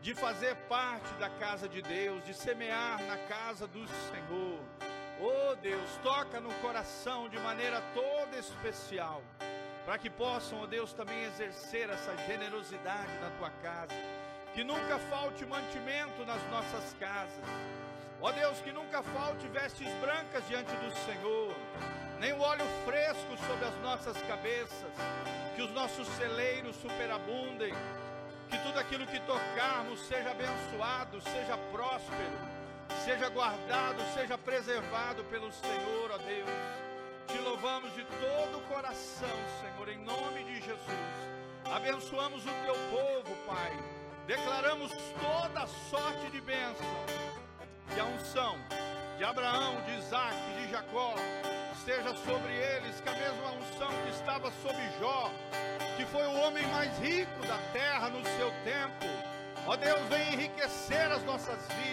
de fazer parte da casa de Deus, de semear na casa do Senhor. Oh Deus, toca no coração de maneira toda especial, para que possam, oh Deus, também exercer essa generosidade na tua casa. Que nunca falte mantimento nas nossas casas. Ó Deus, que nunca falte vestes brancas diante do Senhor, nem o óleo fresco sobre as nossas cabeças, que os nossos celeiros superabundem, que tudo aquilo que tocarmos seja abençoado, seja próspero seja guardado, seja preservado pelo Senhor, ó Deus. Te louvamos de todo o coração, Senhor, em nome de Jesus. Abençoamos o teu povo, Pai. Declaramos toda sorte de bênção. Que a unção de Abraão, de Isaac, de Jacó esteja sobre eles, que a mesma unção que estava sobre Jó, que foi o homem mais rico da terra no seu tempo. Ó Deus, vem enriquecer